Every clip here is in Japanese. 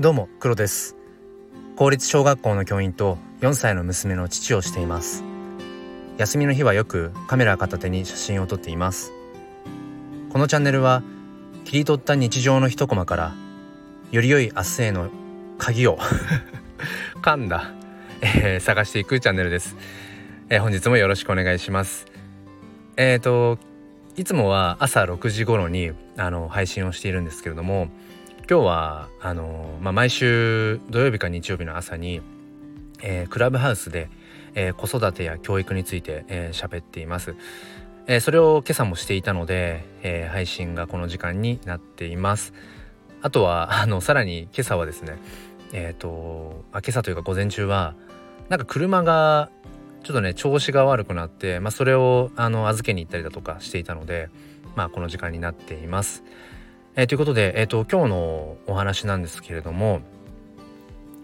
どうも黒です。公立小学校の教員と4歳の娘の父をしています。休みの日はよくカメラ片手に写真を撮っています。このチャンネルは切り取った日常の一コマからより良い明日への鍵を 噛んだ、えー、探していくチャンネルです、えー、本日もよろしくお願いします。えっ、ー、といつもは朝6時頃にあの配信をしているんですけれども今日はあの、まあ、毎週土曜日か日曜日の朝に、えー、クラブハウスで、えー、子育てや教育について喋、えー、っています、えー、それを今朝もしていたので、えー、配信がこの時間になっていますあとは あのさらに今朝はですねえっ、ー、とあ今朝というか午前中はなんか車がちょっとね調子が悪くなって、まあ、それをあの預けに行ったりだとかしていたので、まあ、この時間になっています。えー、ということで、えーと、今日のお話なんですけれども、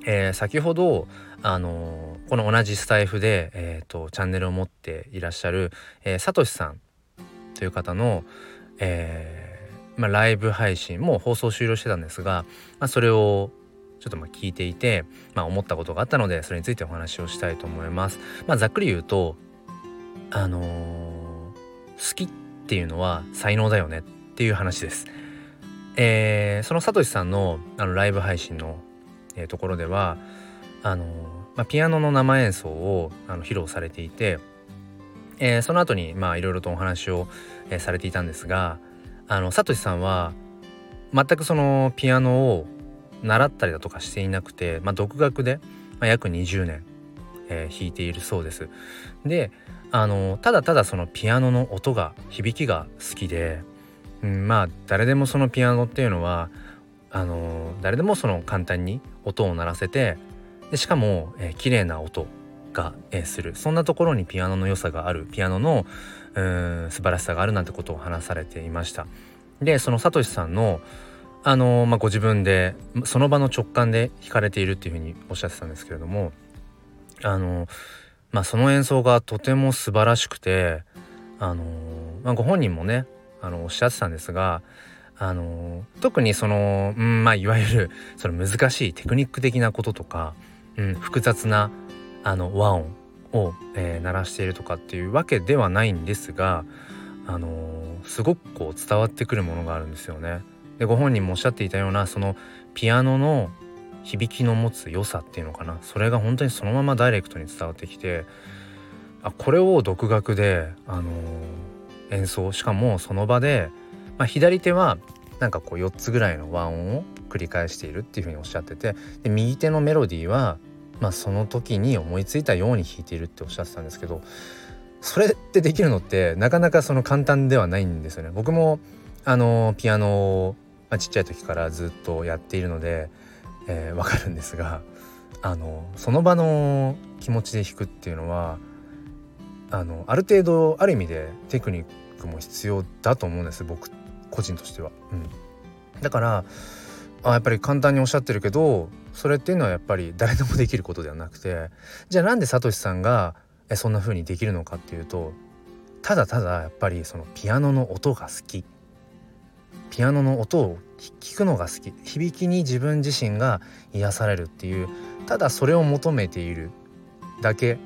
えー、先ほどあのこの同じスタイフで、えーと、チャンネルを持っていらっしゃる、えー、さとしさんという方の、えーまあ、ライブ配信も放送終了してたんですが、まあ、それをちょっとまあ聞いていて、まあ、思ったことがあったのでそれについてお話をしたいと思います。まあ、ざっくり言うとあのー、好きっていうのは才能だよねっていう話です。えー、そのさとしさんのあのライブ配信の、えー、ところではあの、まあ、ピアノの生演奏をあの披露されていて、えー、その後にまあいろいろとお話を、えー、されていたんですがあのさとしさんは全くそのピアノを習ったりだとかしていなくて、まあ、独学で、まあ、約20年、えー、弾いているそうです。であのただただそのピアノの音が響きが好きで、うん、まあ誰でもそのピアノっていうのはあの誰でもその簡単に音を鳴らせてでしかも、えー、綺麗な音が、えー、するそんなところにピアノの良さがあるピアノのうん素晴らしさがあるなんてことを話されていました。でそのさとしさんのあのまあ、ご自分でその場の直感で弾かれているっていうふうにおっしゃってたんですけれどもあの、まあ、その演奏がとても素晴らしくてあの、まあ、ご本人もねあのおっしゃってたんですがあの特にその、うんまあ、いわゆるその難しいテクニック的なこととか、うん、複雑なあの和音を、えー、鳴らしているとかっていうわけではないんですがあのすごくこう伝わってくるものがあるんですよね。でご本人もおっしゃっていたようなそのピアノの響きの持つ良さっていうのかなそれが本当にそのままダイレクトに伝わってきてあこれを独学で、あの、演奏しかもその場で、まあ、左手はなんかこう4つぐらいの和音を繰り返しているっていうふうにおっしゃっててで右手のメロディーは、まあ、その時に思いついたように弾いているっておっしゃってたんですけどそれってできるのってなかなかその簡単ではないんですよね。僕もあのピアノをまあ、ちっちゃい時からずっとやっているので、えー、分かるんですがあのその場の気持ちで弾くっていうのはあのある程度ある意味でテクニックも必要だと思うんです僕個人としては。うん、だからあやっぱり簡単におっしゃってるけどそれっていうのはやっぱり誰でもできることではなくてじゃあなんでサトシさんがえそんな風にできるのかっていうとただただやっぱりそのピアノの音が好き。ピアノの音を聞くのが好き。響きに自分自身が癒されるっていうただそれを求めているだけ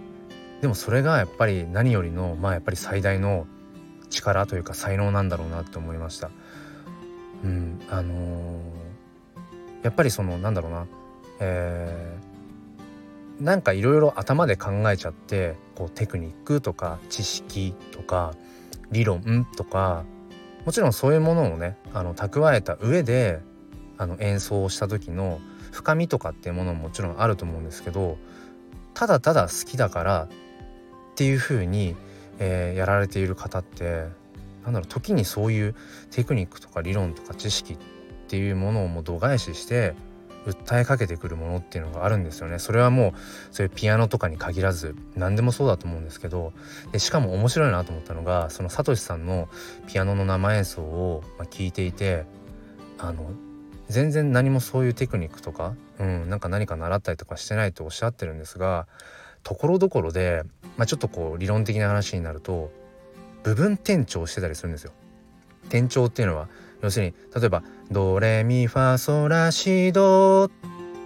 でもそれがやっぱり何よりのまあやっぱり最大の力というか才能なんだろうなって思いました。うん、あのー、やっぱりそのなんだろうな、えー、なんかいろいろ頭で考えちゃってこうテクニックとか知識とか理論とかもちろんそういうものをねあの蓄えた上であの演奏をした時の深みとかっていうものももちろんあると思うんですけどただただ好きだからっていう風に、えー、やられている方ってなんだろう時にそういうテクニックとか理論とか知識っていうものをもう度外視して訴えかけてくるものっていうのがあるんですよね。それはもうそういうピアノとかに限らず何でもそうだと思うんですけどでしかも面白いなと思ったのがそのサトシさんのピアノの生演奏を聞いていてあの全然何もそういうテクニックとか、うん、なんか何か習ったりとかしてないとおっしゃってるんですがところどころで、まあ、ちょっとこう理論的な話になると部分転調してたりするんですよ。転調っていうのは要するに例えば「ドレミファソラシド」っ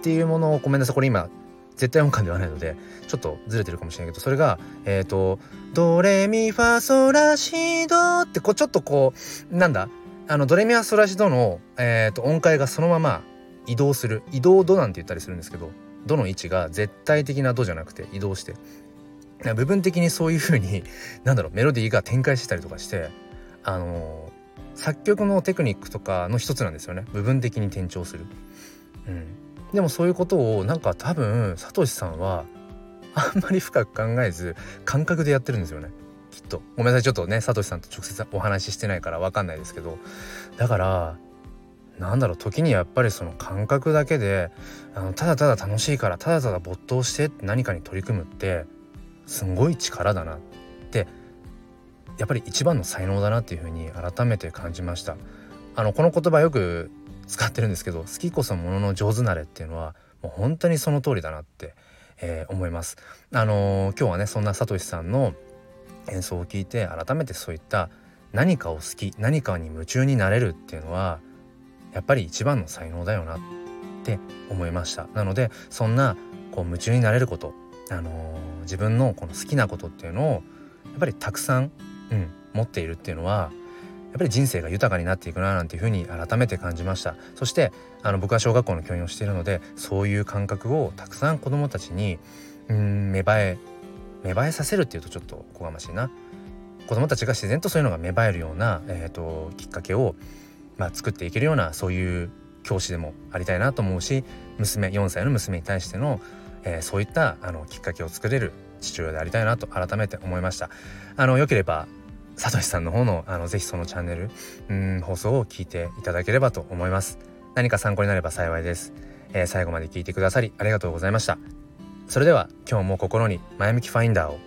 ていうものをごめんなさいこれ今絶対音感ではないのでちょっとずれてるかもしれないけどそれがえっ、ー、とドレミファソラシドってこうちょっとこうなんだあのドレミファソラシドの、えーと、音階がそのまま移動する移動ドなんて言ったりするんですけどドの位置が絶対的なドじゃなくて移動して。部分的にそういう風に なんだろうメロディーが展開してたりとかしてあの、作曲のテクニックとかの一つなんですよね。部分的に転調する。うん、でもそういうことをなんか多分サトシさんはあんまり深く考えず感覚でやってるんですよね。きっと。ごめんなさい。ちょっとねサトシさんと直接お話ししてないから分かんないですけど。だからなんだろう時にやっぱりその感覚だけであのただただ楽しいからただただ没頭して何かに取り組むってすごい力だなってやっぱり一番の才能だなっていうふうに改めて感じました。あのこの言葉よく使ってるんですけど好きこそものの上手なれっていうのはもう本当にその通りだなって、えー、思います。あのー、今日はねそんなさとしさんの演奏を聞いて改めてそういった何かを好き何かに夢中になれるっていうのはやっぱり一番の才能だよなって思いました。なのでそんなこう夢中になれることあのー、自分のこの好きなことっていうのをやっぱりたくさん、うん、持っているっていうのはやっぱり人生が豊かになっていくななんていうふうに改めて感じました。そしてあの僕は小学校の教員をしているのでそういう感覚をたくさん子どもたちにうん芽生え芽生えさせるっていうとちょっとおこがましいな。子どもたちが自然とそういうのが芽生えるような、えーと、きっかけを、まあ、作っていけるようなそういう教師でもありたいなと思うし娘4歳の娘に対しての、えー、そういったあのきっかけを作れる父親でありたいなと改めて思いました。あのよければさとしさんの方のあのぜひそのチャンネルうん放送を聞いていただければと思います。何か参考になれば幸いです、えー、最後まで聞いてくださりありがとうございました。それでは今日も心に前向きファインダーを